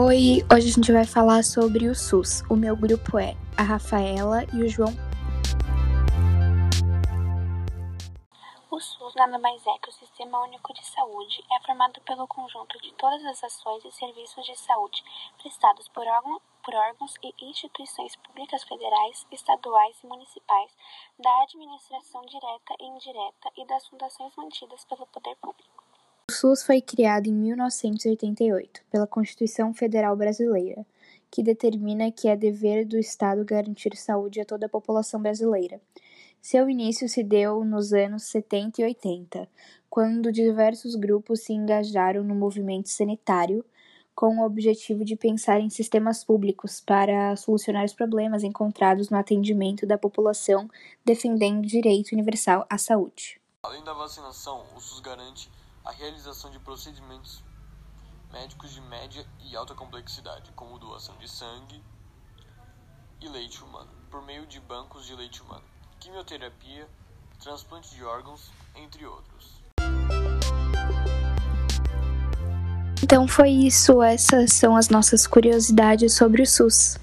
Oi, hoje a gente vai falar sobre o SUS. O meu grupo é a Rafaela e o João. O SUS nada mais é que o Sistema Único de Saúde. É formado pelo conjunto de todas as ações e serviços de saúde prestados por, órgão, por órgãos e instituições públicas federais, estaduais e municipais, da administração direta e indireta e das fundações mantidas pelo poder público. SUS foi criado em 1988 pela Constituição Federal Brasileira, que determina que é dever do Estado garantir saúde a toda a população brasileira. Seu início se deu nos anos 70 e 80, quando diversos grupos se engajaram no movimento sanitário com o objetivo de pensar em sistemas públicos para solucionar os problemas encontrados no atendimento da população, defendendo o direito universal à saúde. Além da vacinação, o SUS garante a realização de procedimentos médicos de média e alta complexidade, como doação de sangue e leite humano, por meio de bancos de leite humano, quimioterapia, transplante de órgãos, entre outros. Então foi isso, essas são as nossas curiosidades sobre o SUS.